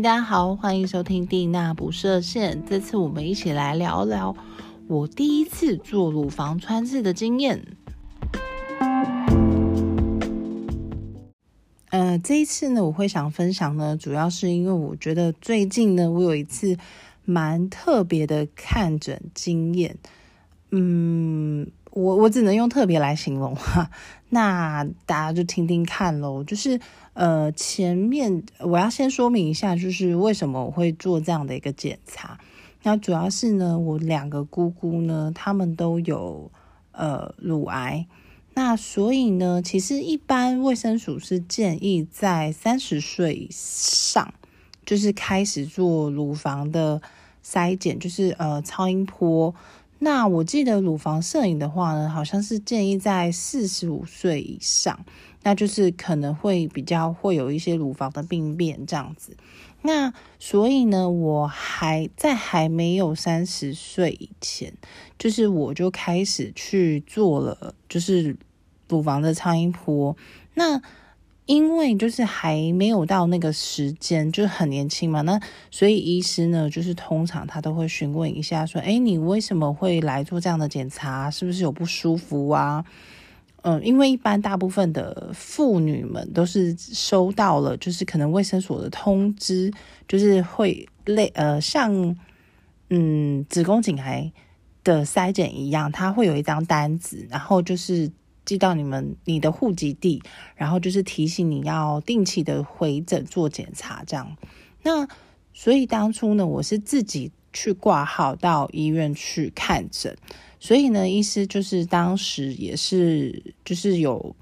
大家好，欢迎收听蒂娜不设限。这次我们一起来聊聊我第一次做乳房穿刺的经验。呃，这一次呢，我会想分享呢，主要是因为我觉得最近呢，我有一次蛮特别的看诊经验。嗯，我我只能用特别来形容哈。那大家就听听看喽，就是。呃，前面我要先说明一下，就是为什么我会做这样的一个检查。那主要是呢，我两个姑姑呢，他们都有呃乳癌。那所以呢，其实一般卫生署是建议在三十岁以上，就是开始做乳房的筛检，就是呃超音波。那我记得乳房摄影的话呢，好像是建议在四十五岁以上。那就是可能会比较会有一些乳房的病变这样子，那所以呢，我还在还没有三十岁以前，就是我就开始去做了，就是乳房的超音波。那因为就是还没有到那个时间，就是很年轻嘛，那所以医师呢，就是通常他都会询问一下，说，哎，你为什么会来做这样的检查？是不是有不舒服啊？嗯，因为一般大部分的妇女们都是收到了，就是可能卫生所的通知，就是会类呃像嗯子宫颈癌的筛检一样，它会有一张单子，然后就是寄到你们你的户籍地，然后就是提醒你要定期的回诊做检查这样。那所以当初呢，我是自己去挂号到医院去看诊。所以呢，医师就是当时也是就是有，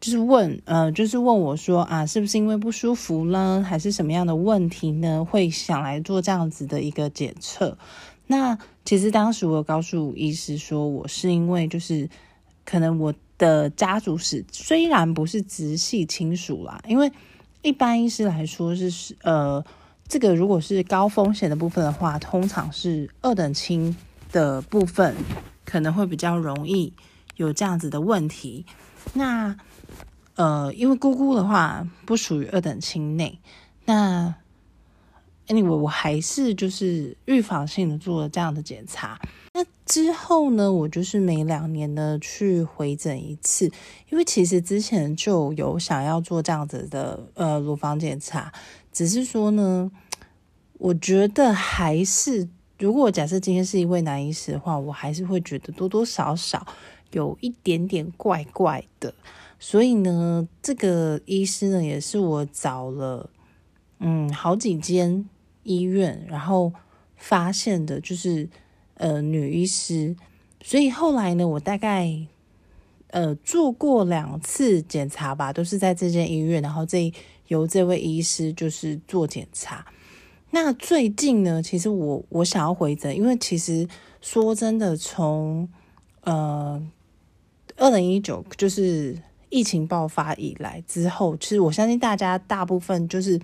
就是问呃，就是问我说啊，是不是因为不舒服呢，还是什么样的问题呢？会想来做这样子的一个检测。那其实当时我有告诉医师说，我是因为就是可能我的家族史虽然不是直系亲属啦，因为一般医师来说是呃，这个如果是高风险的部分的话，通常是二等亲。的部分可能会比较容易有这样子的问题。那呃，因为姑姑的话不属于二等亲内，那 anyway 我还是就是预防性的做了这样的检查。那之后呢，我就是每两年呢去回诊一次，因为其实之前就有想要做这样子的呃乳房检查，只是说呢，我觉得还是。如果假设今天是一位男医师的话，我还是会觉得多多少少有一点点怪怪的。所以呢，这个医师呢也是我找了嗯好几间医院，然后发现的就是呃女医师。所以后来呢，我大概呃做过两次检查吧，都是在这间医院，然后这由这位医师就是做检查。那最近呢，其实我我想要回诊，因为其实说真的，从呃二零一九就是疫情爆发以来之后，其实我相信大家大部分就是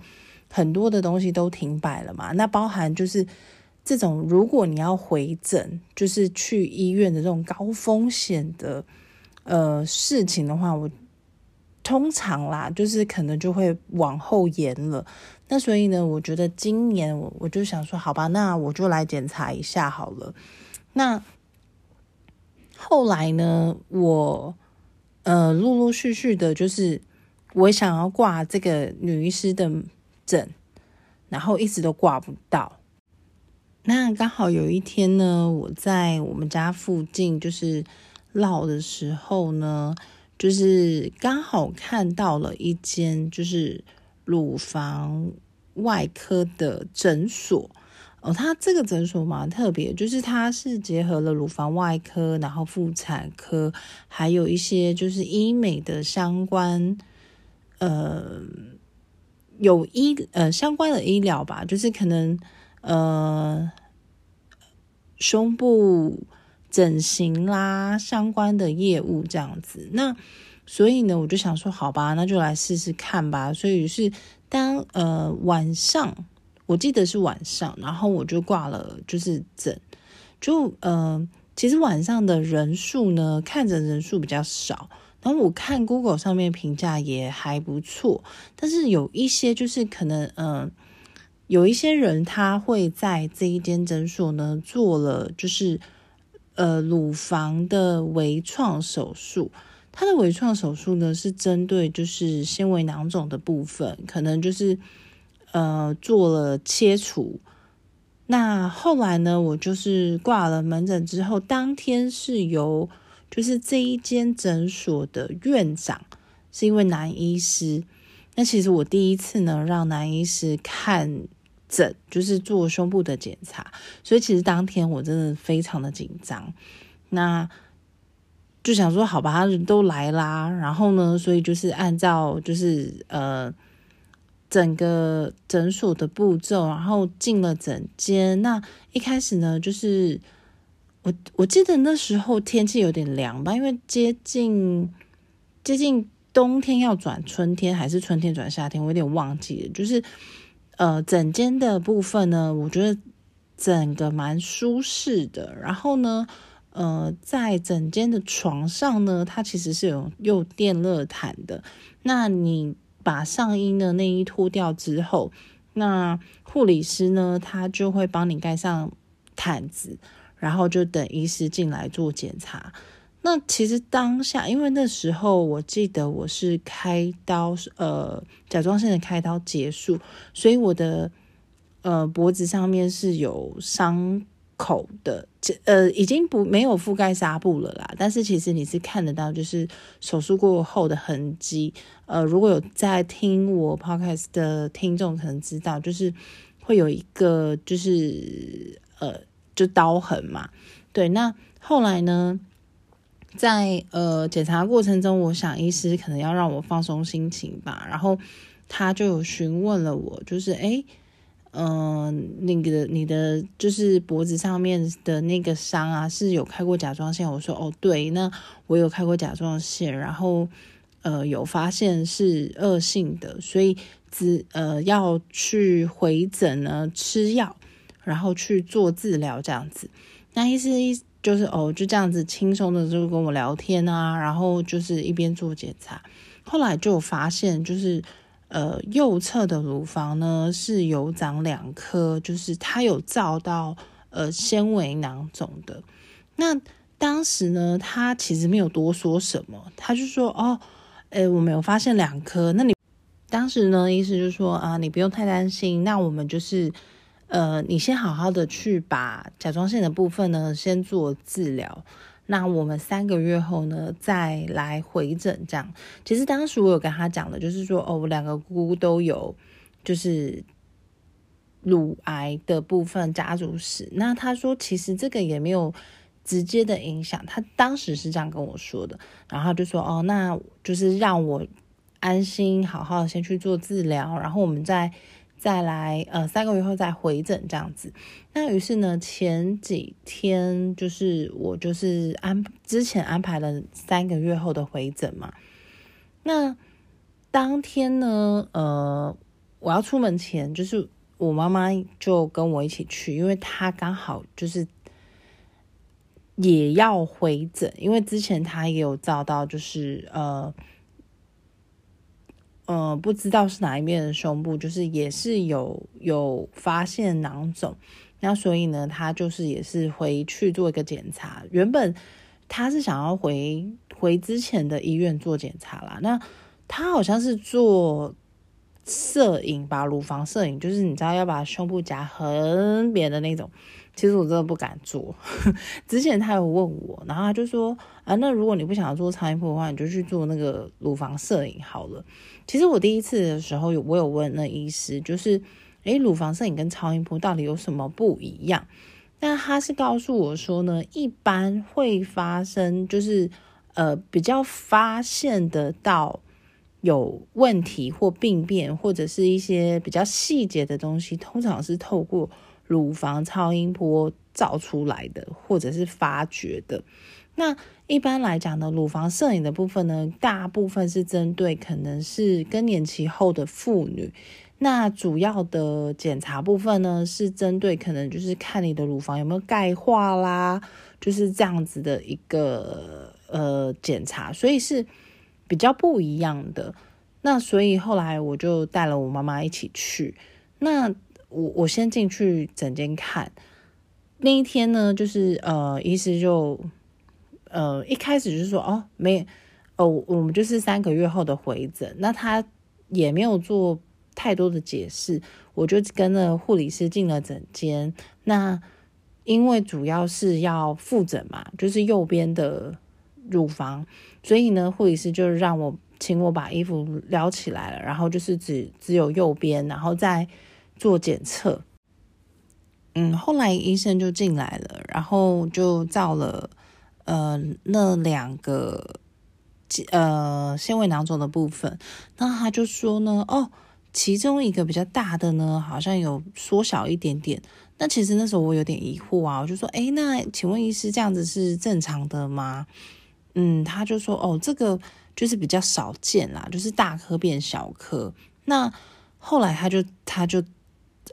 很多的东西都停摆了嘛。那包含就是这种，如果你要回诊，就是去医院的这种高风险的呃事情的话，我。通常啦，就是可能就会往后延了。那所以呢，我觉得今年我我就想说，好吧，那我就来检查一下好了。那后来呢，我呃陆陆续续的，就是我想要挂这个女医师的诊，然后一直都挂不到。那刚好有一天呢，我在我们家附近就是绕的时候呢。就是刚好看到了一间就是乳房外科的诊所哦，它这个诊所蛮特别，就是它是结合了乳房外科，然后妇产科，还有一些就是医美的相关，呃，有医呃相关的医疗吧，就是可能呃胸部。整形啦，相关的业务这样子，那所以呢，我就想说，好吧，那就来试试看吧。所以是当呃晚上，我记得是晚上，然后我就挂了，就是诊，就呃，其实晚上的人数呢，看诊人数比较少，然后我看 Google 上面评价也还不错，但是有一些就是可能嗯，有一些人他会在这一间诊所呢做了，就是呃乳房的微创手术。他的微创手术呢是针对就是纤维囊肿的部分，可能就是呃做了切除。那后来呢，我就是挂了门诊之后，当天是由就是这一间诊所的院长是一位男医师。那其实我第一次呢让男医师看。诊就是做胸部的检查，所以其实当天我真的非常的紧张，那就想说好吧，他都来啦，然后呢，所以就是按照就是呃整个诊所的步骤，然后进了诊间。那一开始呢，就是我我记得那时候天气有点凉吧，因为接近接近冬天要转春天，还是春天转夏天，我有点忘记了，就是。呃，整间的部分呢，我觉得整个蛮舒适的。然后呢，呃，在整间的床上呢，它其实是有用电热毯的。那你把上衣的内衣脱掉之后，那护理师呢，他就会帮你盖上毯子，然后就等医师进来做检查。那其实当下，因为那时候我记得我是开刀，呃，甲状腺的开刀结束，所以我的呃脖子上面是有伤口的，这呃，已经不没有覆盖纱布了啦。但是其实你是看得到，就是手术过后的痕迹。呃，如果有在听我 podcast 的听众可能知道，就是会有一个就是呃，就刀痕嘛。对，那后来呢？在呃检查过程中，我想医师可能要让我放松心情吧，然后他就有询问了我，就是哎，嗯，那个你的就是脖子上面的那个伤啊，是有开过甲状腺？我说哦，对，那我有开过甲状腺，然后呃有发现是恶性的，所以只呃要去回诊呢吃药，然后去做治疗这样子。那医师医。就是哦，就这样子轻松的就跟我聊天啊，然后就是一边做检查，后来就发现就是呃右侧的乳房呢是有长两颗，就是它有照到呃纤维囊肿的。那当时呢，他其实没有多说什么，他就说哦，诶，我没有发现两颗。那你当时呢，意思就是说啊，你不用太担心，那我们就是。呃，你先好好的去把甲状腺的部分呢，先做治疗。那我们三个月后呢，再来回诊。这样，其实当时我有跟他讲的，就是说，哦，我两个姑姑都有，就是乳癌的部分家族史。那他说，其实这个也没有直接的影响。他当时是这样跟我说的，然后就说，哦，那就是让我安心，好好先去做治疗，然后我们再。再来，呃，三个月后再回诊这样子。那于是呢，前几天就是我就是安之前安排了三个月后的回诊嘛。那当天呢，呃，我要出门前，就是我妈妈就跟我一起去，因为她刚好就是也要回诊，因为之前她也有照到，就是呃。呃，不知道是哪一边的胸部，就是也是有有发现囊肿，那所以呢，他就是也是回去做一个检查。原本他是想要回回之前的医院做检查啦，那他好像是做摄影吧，乳房摄影，就是你知道要把胸部夹很扁的那种。其实我真的不敢做。之前他有问我，然后他就说啊，那如果你不想做超音波的话，你就去做那个乳房摄影好了。其实我第一次的时候有我有问那医师，就是诶，乳房摄影跟超音波到底有什么不一样？那他是告诉我说呢，一般会发生就是呃比较发现得到有问题或病变，或者是一些比较细节的东西，通常是透过。乳房超音波照出来的，或者是发掘的。那一般来讲呢，乳房摄影的部分呢，大部分是针对可能是更年期后的妇女。那主要的检查部分呢，是针对可能就是看你的乳房有没有钙化啦，就是这样子的一个呃检查，所以是比较不一样的。那所以后来我就带了我妈妈一起去。那我我先进去诊间看，那一天呢，就是呃，医师就呃一开始就是说哦没哦，我们就是三个月后的回诊，那他也没有做太多的解释，我就跟着护理师进了诊间。那因为主要是要复诊嘛，就是右边的乳房，所以呢，护理师就让我请我把衣服撩起来了，然后就是只只有右边，然后再做检测。嗯，后来医生就进来了，然后就照了呃那两个呃纤维囊肿的部分，那他就说呢，哦，其中一个比较大的呢，好像有缩小一点点。那其实那时候我有点疑惑啊，我就说，哎，那请问医师这样子是正常的吗？嗯，他就说，哦，这个就是比较少见啦，就是大颗变小颗。那后来他就他就。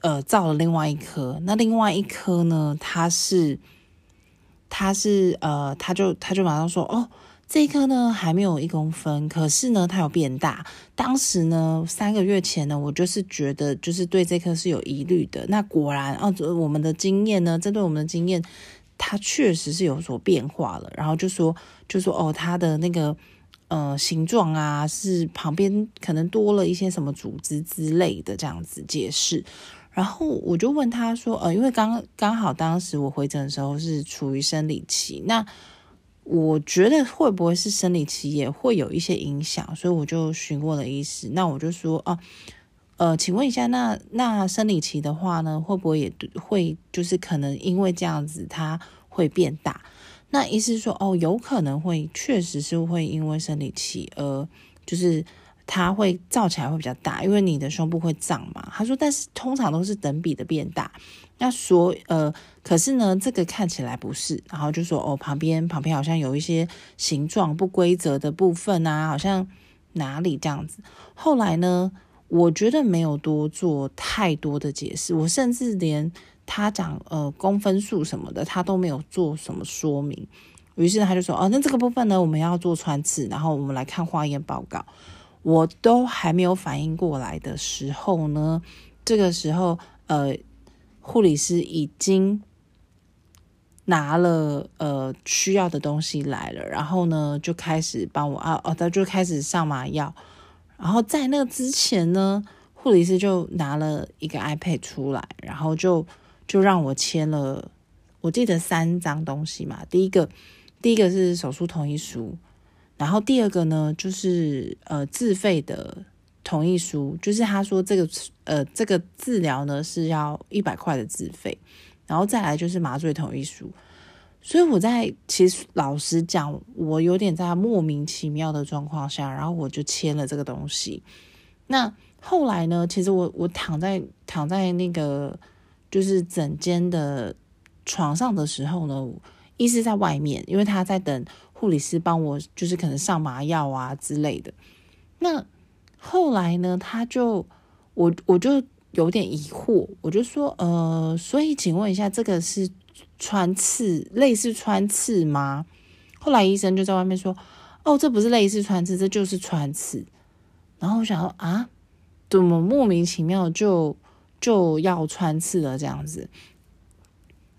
呃，造了另外一颗，那另外一颗呢？它是，它是呃，他就他就马上说，哦，这一颗呢还没有一公分，可是呢它有变大。当时呢三个月前呢，我就是觉得就是对这颗是有疑虑的。那果然，哦，我们的经验呢，针对我们的经验，它确实是有所变化了。然后就说就说哦，它的那个呃形状啊，是旁边可能多了一些什么组织之类的，这样子解释。然后我就问他说：“呃，因为刚刚好当时我回诊的时候是处于生理期，那我觉得会不会是生理期也会有一些影响？所以我就询问了医师。那我就说：哦，呃，请问一下，那那生理期的话呢，会不会也会就是可能因为这样子它会变大？那医师说：哦，有可能会，确实是会因为生理期而就是。”它会造起来会比较大，因为你的胸部会胀嘛。他说，但是通常都是等比的变大。那所呃，可是呢，这个看起来不是。然后就说哦，旁边旁边好像有一些形状不规则的部分啊，好像哪里这样子。后来呢，我觉得没有多做太多的解释，我甚至连他讲呃公分数什么的，他都没有做什么说明。于是他就说哦，那这个部分呢，我们要做穿刺，然后我们来看化验报告。我都还没有反应过来的时候呢，这个时候，呃，护理师已经拿了呃需要的东西来了，然后呢，就开始帮我啊，哦，他就开始上麻药，然后在那之前呢，护理师就拿了一个 iPad 出来，然后就就让我签了，我记得三张东西嘛，第一个，第一个是手术同意书。然后第二个呢，就是呃自费的同意书，就是他说这个呃这个治疗呢是要一百块的自费，然后再来就是麻醉同意书。所以我在其实老实讲，我有点在莫名其妙的状况下，然后我就签了这个东西。那后来呢，其实我我躺在躺在那个就是整间的床上的时候呢，医师在外面，因为他在等。护理师帮我，就是可能上麻药啊之类的。那后来呢，他就我我就有点疑惑，我就说，呃，所以请问一下，这个是穿刺，类似穿刺吗？后来医生就在外面说，哦，这不是类似穿刺，这就是穿刺。然后我想说，啊，怎么莫名其妙就就要穿刺了这样子？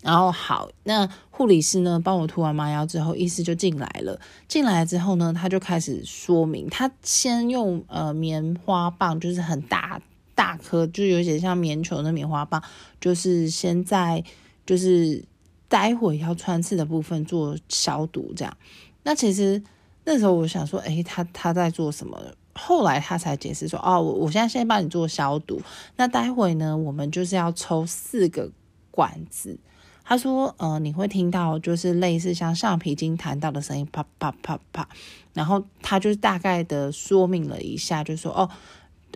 然后好，那护理师呢帮我涂完麻药之后，医师就进来了。进来之后呢，他就开始说明，他先用呃棉花棒，就是很大大颗，就有点像棉球的棉花棒，就是先在就是待会要穿刺的部分做消毒，这样。那其实那时候我想说，诶，他他在做什么？后来他才解释说，哦，我我现在先帮你做消毒，那待会呢，我们就是要抽四个管子。他说：“呃，你会听到就是类似像橡皮筋弹到的声音，啪啪啪啪。然后他就大概的说明了一下，就说：哦，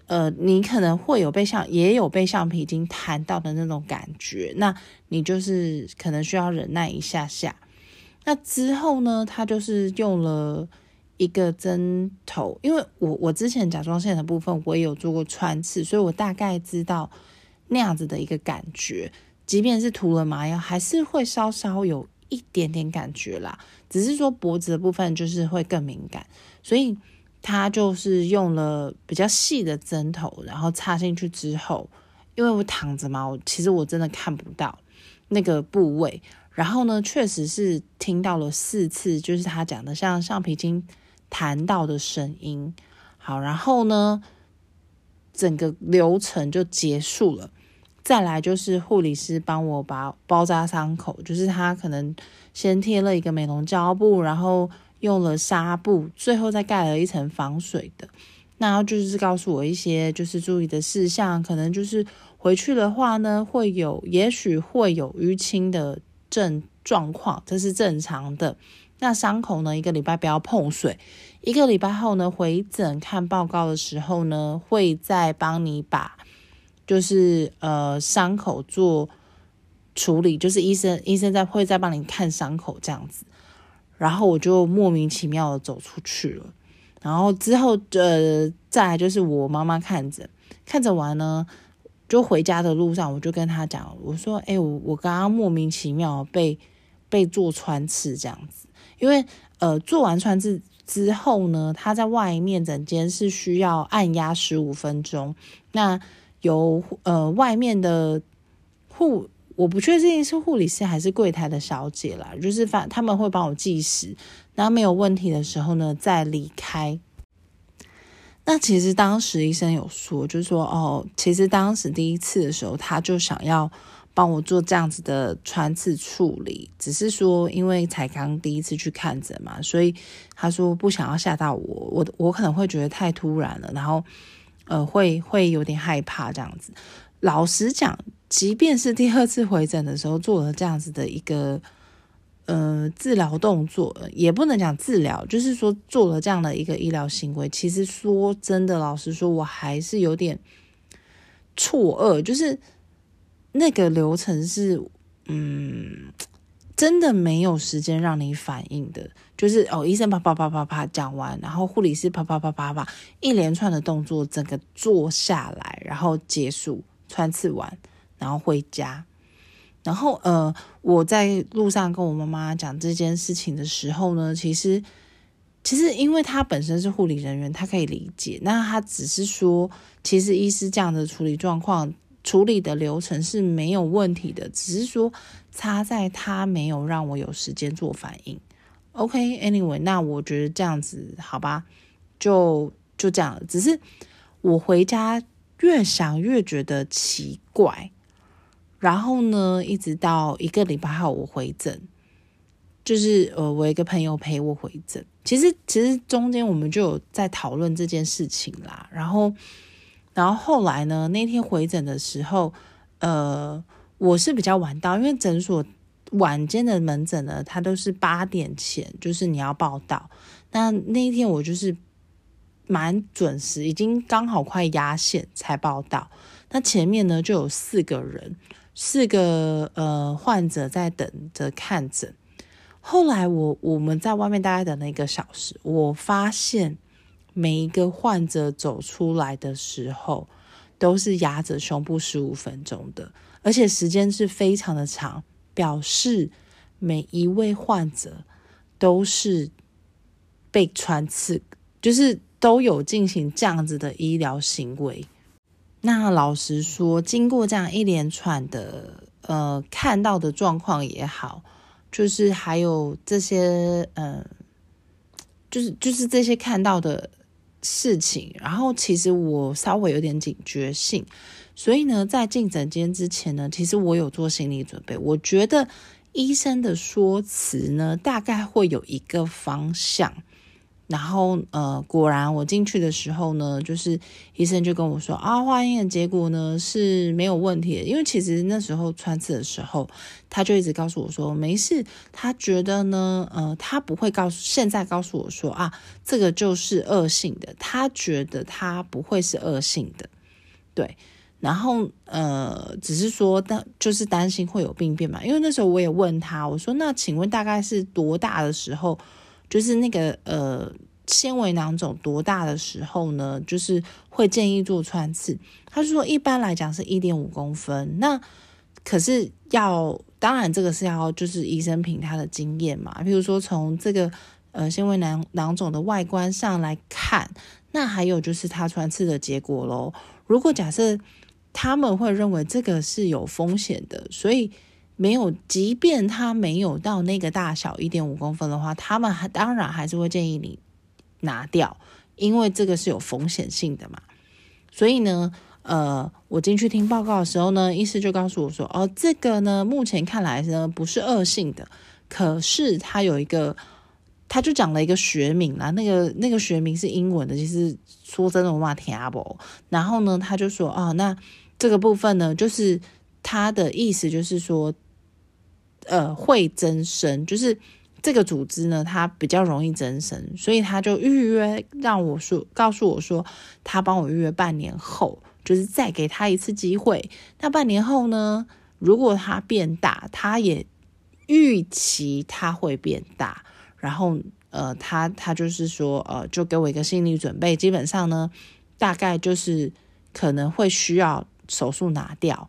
呃，你可能会有被橡也有被橡皮筋弹到的那种感觉，那你就是可能需要忍耐一下下。那之后呢，他就是用了一个针头，因为我我之前甲状腺的部分我也有做过穿刺，所以我大概知道那样子的一个感觉。”即便是涂了麻药，还是会稍稍有一点点感觉啦。只是说脖子的部分就是会更敏感，所以他就是用了比较细的针头，然后插进去之后，因为我躺着嘛，我其实我真的看不到那个部位。然后呢，确实是听到了四次，就是他讲的像橡皮筋弹到的声音。好，然后呢，整个流程就结束了。再来就是护理师帮我把包扎伤口，就是他可能先贴了一个美容胶布，然后用了纱布，最后再盖了一层防水的。那就是告诉我一些就是注意的事项，可能就是回去的话呢，会有也许会有淤青的症状况，这是正常的。那伤口呢，一个礼拜不要碰水，一个礼拜后呢回诊看报告的时候呢，会再帮你把。就是呃伤口做处理，就是医生医生在会再帮你看伤口这样子，然后我就莫名其妙的走出去了，然后之后呃再来就是我妈妈看着看着完呢，就回家的路上我就跟他讲，我说哎我我刚刚莫名其妙被被做穿刺这样子，因为呃做完穿刺之后呢，他在外面整间是需要按压十五分钟，那。由呃外面的护，我不确定是护理师还是柜台的小姐啦，就是反他们会帮我计时，然后没有问题的时候呢再离开。那其实当时医生有说，就是说哦，其实当时第一次的时候他就想要帮我做这样子的穿刺处理，只是说因为才刚第一次去看诊嘛，所以他说不想要吓到我，我我可能会觉得太突然了，然后。呃，会会有点害怕这样子。老实讲，即便是第二次回诊的时候做了这样子的一个呃治疗动作，也不能讲治疗，就是说做了这样的一个医疗行为。其实说真的，老实说，我还是有点错愕，就是那个流程是嗯。真的没有时间让你反应的，就是哦，医生啪啪啪啪啪讲完，然后护理师啪啪啪啪啪一连串的动作，整个做下来，然后结束穿刺完，然后回家。然后呃，我在路上跟我妈妈讲这件事情的时候呢，其实其实因为他本身是护理人员，他可以理解。那他只是说，其实医师这样的处理状况。处理的流程是没有问题的，只是说差在他没有让我有时间做反应。OK，Anyway，那我觉得这样子好吧，就就这样。只是我回家越想越觉得奇怪，然后呢，一直到一个礼拜后我回诊，就是呃，我一个朋友陪我回诊。其实其实中间我们就有在讨论这件事情啦，然后。然后后来呢？那天回诊的时候，呃，我是比较晚到，因为诊所晚间的门诊呢，它都是八点前，就是你要报到。那那一天我就是蛮准时，已经刚好快压线才报到。那前面呢就有四个人，四个呃患者在等着看诊。后来我我们在外面大概等了一个小时，我发现。每一个患者走出来的时候，都是压着胸部十五分钟的，而且时间是非常的长，表示每一位患者都是被穿刺，就是都有进行这样子的医疗行为。那老实说，经过这样一连串的呃看到的状况也好，就是还有这些呃，就是就是这些看到的。事情，然后其实我稍微有点警觉性，所以呢，在进诊间之前呢，其实我有做心理准备。我觉得医生的说辞呢，大概会有一个方向。然后，呃，果然我进去的时候呢，就是医生就跟我说啊，化验的结果呢是没有问题的。因为其实那时候穿刺的时候，他就一直告诉我说没事。他觉得呢，呃，他不会告诉现在告诉我说啊，这个就是恶性的。他觉得他不会是恶性的，对。然后，呃，只是说担就是担心会有病变嘛。因为那时候我也问他，我说那请问大概是多大的时候？就是那个呃纤维囊肿多大的时候呢？就是会建议做穿刺。他说一般来讲是一点五公分，那可是要当然这个是要就是医生凭他的经验嘛。比如说从这个呃纤维囊囊肿的外观上来看，那还有就是他穿刺的结果喽。如果假设他们会认为这个是有风险的，所以没有，即便它没有到那个大小一点五公分的话，他们还当然还是会建议你拿掉，因为这个是有风险性的嘛。所以呢，呃，我进去听报告的时候呢，医师就告诉我说，哦，这个呢，目前看来呢不是恶性的，可是它有一个。他就讲了一个学名啦，那个那个学名是英文的，其实说真的我嘛听不。然后呢，他就说哦，那这个部分呢，就是他的意思就是说，呃，会增生，就是这个组织呢，它比较容易增生，所以他就预约让我说，告诉我说，他帮我预约半年后，就是再给他一次机会。那半年后呢，如果它变大，他也预期它会变大。然后，呃，他他就是说，呃，就给我一个心理准备，基本上呢，大概就是可能会需要手术拿掉。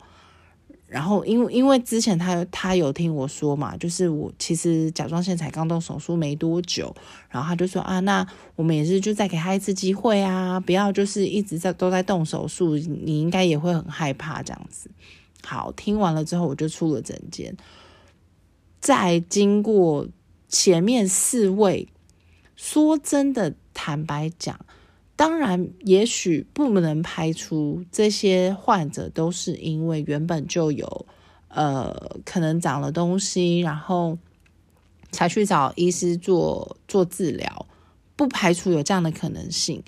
然后，因为因为之前他他有听我说嘛，就是我其实甲状腺才刚动手术没多久，然后他就说啊，那我们也是就再给他一次机会啊，不要就是一直在都在动手术，你应该也会很害怕这样子。好，听完了之后，我就出了诊间，再经过。前面四位，说真的，坦白讲，当然，也许不能排除这些患者都是因为原本就有，呃，可能长了东西，然后才去找医师做做治疗，不排除有这样的可能性。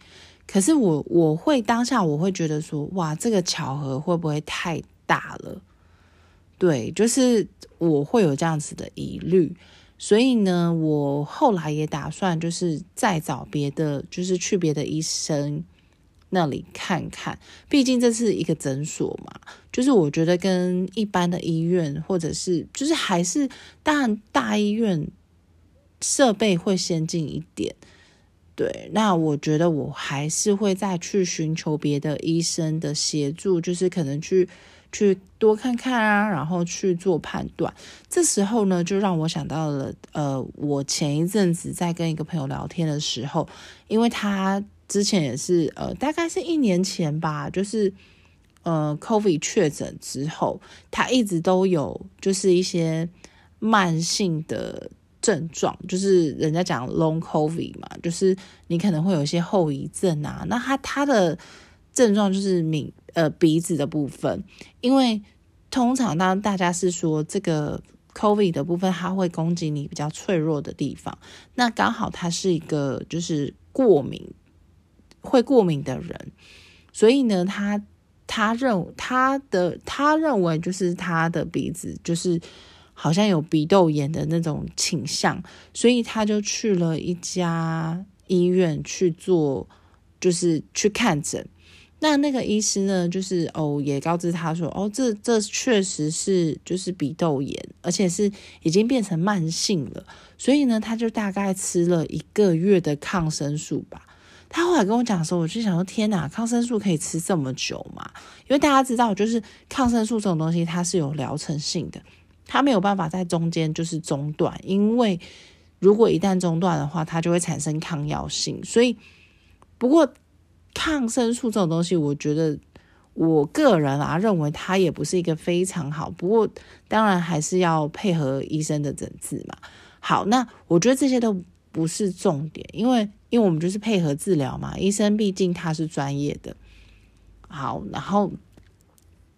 可是我我会当下我会觉得说，哇，这个巧合会不会太大了？对，就是我会有这样子的疑虑。所以呢，我后来也打算就是再找别的，就是去别的医生那里看看。毕竟这是一个诊所嘛，就是我觉得跟一般的医院或者是就是还是当然大医院设备会先进一点。对，那我觉得我还是会再去寻求别的医生的协助，就是可能去。去多看看啊，然后去做判断。这时候呢，就让我想到了，呃，我前一阵子在跟一个朋友聊天的时候，因为他之前也是，呃，大概是一年前吧，就是呃，COVID 确诊之后，他一直都有就是一些慢性的症状，就是人家讲 Long COVID 嘛，就是你可能会有一些后遗症啊。那他他的症状就是敏。呃，鼻子的部分，因为通常当大家是说这个 COVID 的部分，它会攻击你比较脆弱的地方。那刚好他是一个就是过敏会过敏的人，所以呢，他他认他的他认为就是他的鼻子就是好像有鼻窦炎的那种倾向，所以他就去了一家医院去做，就是去看诊。那那个医师呢，就是哦，也告知他说，哦，这这确实是就是鼻窦炎，而且是已经变成慢性了，所以呢，他就大概吃了一个月的抗生素吧。他后来跟我讲的时候，我就想说，天哪，抗生素可以吃这么久吗？因为大家知道，就是抗生素这种东西，它是有疗程性的，它没有办法在中间就是中断，因为如果一旦中断的话，它就会产生抗药性。所以，不过。抗生素这种东西，我觉得我个人啊认为它也不是一个非常好。不过当然还是要配合医生的诊治嘛。好，那我觉得这些都不是重点，因为因为我们就是配合治疗嘛。医生毕竟他是专业的。好，然后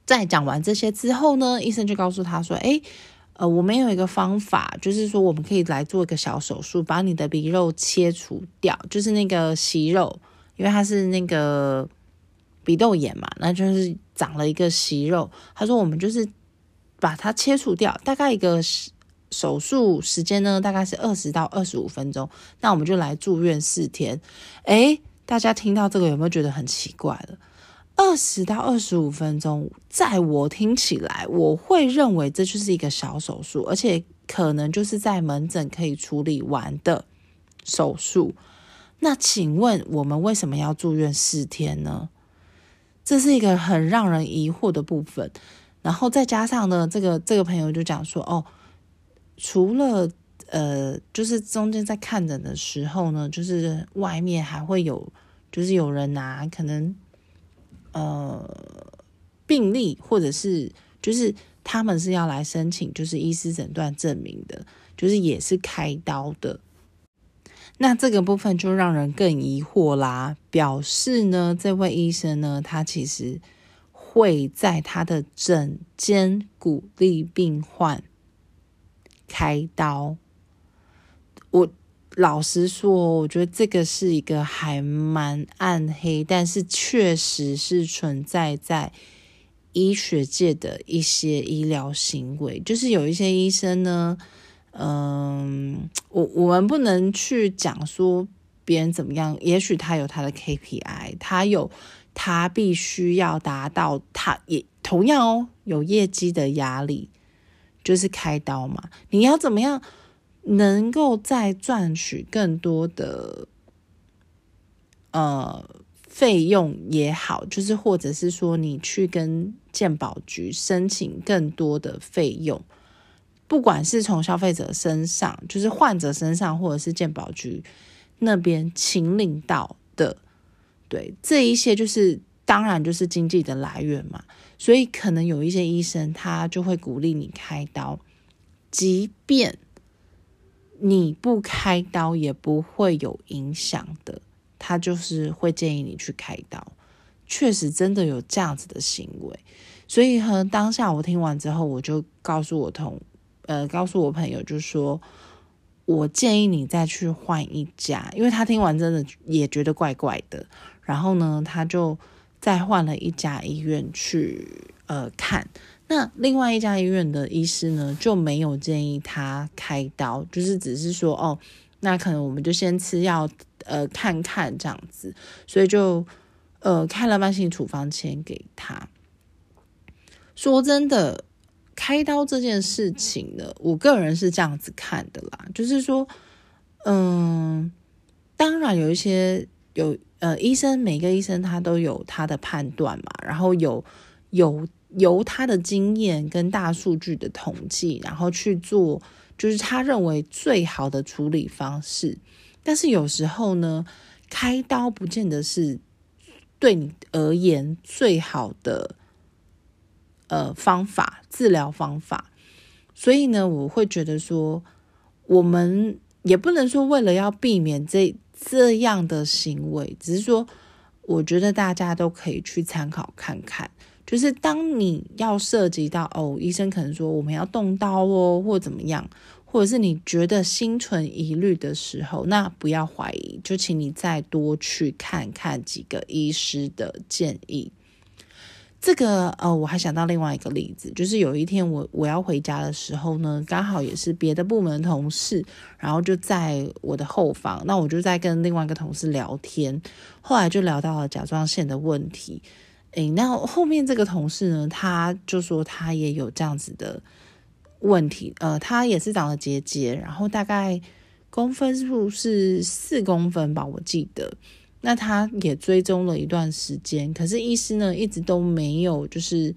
在讲完这些之后呢，医生就告诉他说：“诶，呃，我们有一个方法，就是说我们可以来做一个小手术，把你的鼻肉切除掉，就是那个息肉。”因为他是那个鼻窦炎嘛，那就是长了一个息肉。他说我们就是把它切除掉，大概一个手术时间呢，大概是二十到二十五分钟。那我们就来住院四天。诶，大家听到这个有没有觉得很奇怪了？二十到二十五分钟，在我听起来，我会认为这就是一个小手术，而且可能就是在门诊可以处理完的手术。那请问我们为什么要住院四天呢？这是一个很让人疑惑的部分。然后再加上呢，这个这个朋友就讲说，哦，除了呃，就是中间在看诊的时候呢，就是外面还会有，就是有人拿可能呃病例，或者是就是他们是要来申请就是医师诊断证明的，就是也是开刀的。那这个部分就让人更疑惑啦，表示呢，这位医生呢，他其实会在他的诊间鼓励病患开刀。我老实说，我觉得这个是一个还蛮暗黑，但是确实是存在在医学界的一些医疗行为，就是有一些医生呢。嗯，我我们不能去讲说别人怎么样，也许他有他的 KPI，他有他必须要达到，他也同样哦有业绩的压力，就是开刀嘛，你要怎么样能够再赚取更多的呃费用也好，就是或者是说你去跟鉴保局申请更多的费用。不管是从消费者身上，就是患者身上，或者是健保局那边请领到的，对这一些就是当然就是经济的来源嘛。所以可能有一些医生他就会鼓励你开刀，即便你不开刀也不会有影响的，他就是会建议你去开刀。确实真的有这样子的行为，所以和当下我听完之后，我就告诉我同。呃，告诉我朋友就说，我建议你再去换一家，因为他听完真的也觉得怪怪的。然后呢，他就再换了一家医院去呃看。那另外一家医院的医师呢，就没有建议他开刀，就是只是说哦，那可能我们就先吃药呃看看这样子，所以就呃开了慢性处方签给他。说真的。开刀这件事情呢，我个人是这样子看的啦，就是说，嗯，当然有一些有呃医生，每个医生他都有他的判断嘛，然后有有由他的经验跟大数据的统计，然后去做，就是他认为最好的处理方式。但是有时候呢，开刀不见得是对你而言最好的。呃，方法治疗方法，所以呢，我会觉得说，我们也不能说为了要避免这这样的行为，只是说，我觉得大家都可以去参考看看，就是当你要涉及到哦，医生可能说我们要动刀哦，或怎么样，或者是你觉得心存疑虑的时候，那不要怀疑，就请你再多去看看几个医师的建议。这个呃，我还想到另外一个例子，就是有一天我我要回家的时候呢，刚好也是别的部门同事，然后就在我的后方，那我就在跟另外一个同事聊天，后来就聊到了甲状腺的问题。诶，那后面这个同事呢，他就说他也有这样子的问题，呃，他也是长了结节，然后大概公分数是四公分吧，我记得。那他也追踪了一段时间，可是医师呢一直都没有，就是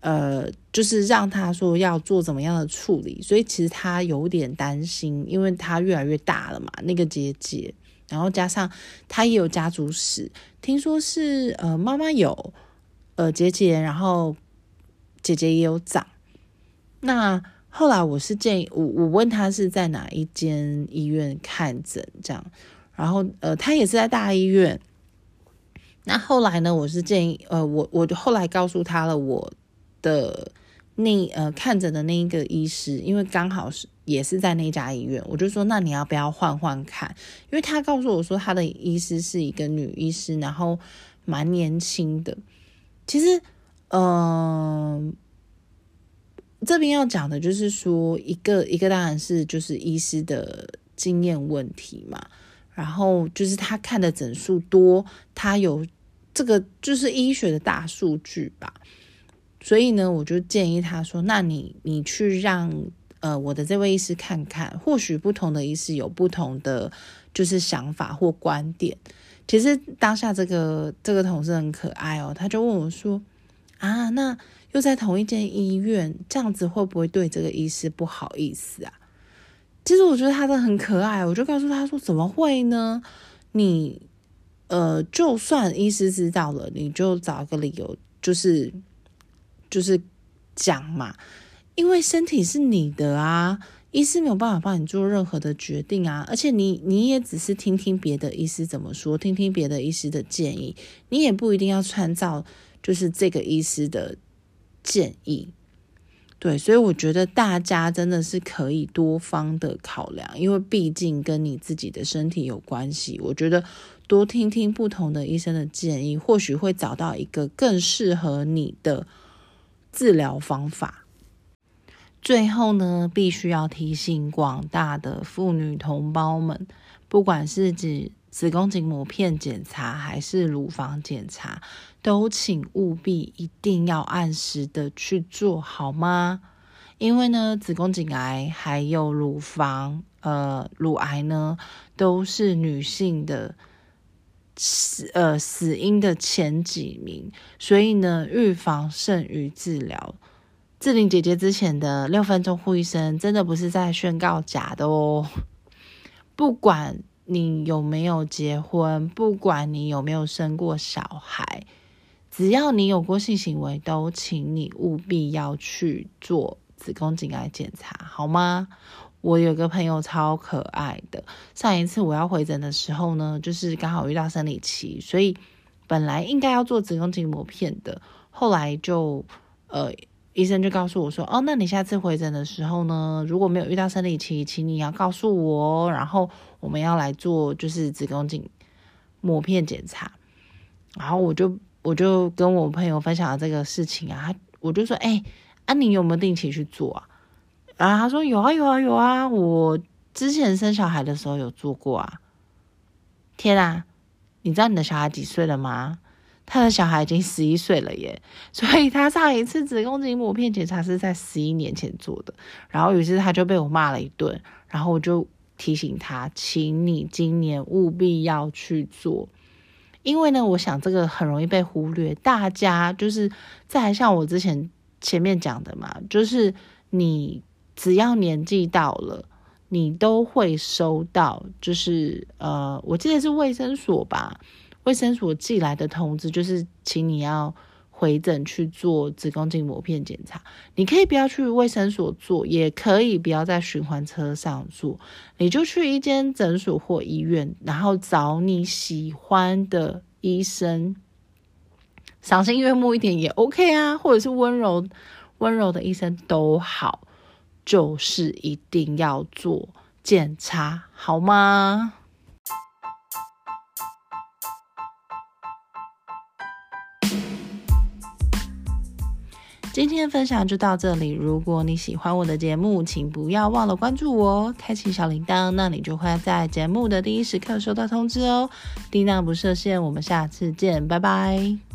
呃，就是让他说要做怎么样的处理，所以其实他有点担心，因为他越来越大了嘛，那个结节，然后加上他也有家族史，听说是呃妈妈有呃结节，然后姐姐也有长。那后来我是建议我我问他是在哪一间医院看诊，这样。然后，呃，他也是在大医院。那后来呢？我是建议，呃，我我后来告诉他了我的那呃看诊的那一个医师，因为刚好是也是在那家医院，我就说，那你要不要换换看？因为他告诉我说，他的医师是一个女医师，然后蛮年轻的。其实，嗯，这边要讲的就是说，一个一个当然是就是医师的经验问题嘛。然后就是他看的整数多，他有这个就是医学的大数据吧，所以呢，我就建议他说：“那你你去让呃我的这位医师看看，或许不同的医师有不同的就是想法或观点。”其实当下这个这个同事很可爱哦，他就问我说：“啊，那又在同一间医院，这样子会不会对这个医师不好意思啊？”其实我觉得他的很可爱，我就告诉他说：“怎么会呢？你呃，就算医师知道了，你就找一个理由就是就是讲嘛，因为身体是你的啊。医师没有办法帮你做任何的决定啊，而且你你也只是听听别的医师怎么说，听听别的医师的建议，你也不一定要参照就是这个医师的建议。对，所以我觉得大家真的是可以多方的考量，因为毕竟跟你自己的身体有关系。我觉得多听听不同的医生的建议，或许会找到一个更适合你的治疗方法。最后呢，必须要提醒广大的妇女同胞们，不管是指子宫颈膜片检查还是乳房检查，都请务必一定要按时的去做好吗？因为呢，子宫颈癌还有乳房呃乳癌呢，都是女性的死呃死因的前几名，所以呢，预防胜于治疗。志玲姐姐之前的六分钟护医生真的不是在宣告假的哦。不管你有没有结婚，不管你有没有生过小孩，只要你有过性行为，都请你务必要去做子宫颈癌检查，好吗？我有个朋友超可爱的，上一次我要回诊的时候呢，就是刚好遇到生理期，所以本来应该要做子宫颈膜片的，后来就呃。医生就告诉我说：“哦，那你下次回诊的时候呢，如果没有遇到生理期，请你要告诉我，然后我们要来做就是子宫颈膜片检查。”然后我就我就跟我朋友分享了这个事情啊，我就说：“哎，啊你有没有定期去做啊？”然后他说：“有啊，有啊，有啊，我之前生小孩的时候有做过啊。”天啊，你知道你的小孩几岁了吗？他的小孩已经十一岁了耶，所以他上一次子宫颈膜片检查是在十一年前做的。然后于是他就被我骂了一顿，然后我就提醒他，请你今年务必要去做，因为呢，我想这个很容易被忽略。大家就是再像我之前前面讲的嘛，就是你只要年纪到了，你都会收到，就是呃，我记得是卫生所吧。卫生所寄来的通知就是，请你要回诊去做子宫颈膜片检查。你可以不要去卫生所做，也可以不要在循环车上做，你就去一间诊所或医院，然后找你喜欢的医生，赏心悦目一点也 OK 啊，或者是温柔温柔的医生都好，就是一定要做检查，好吗？今天的分享就到这里。如果你喜欢我的节目，请不要忘了关注我，开启小铃铛，那你就会在节目的第一时刻收到通知哦。叮当不设限，我们下次见，拜拜。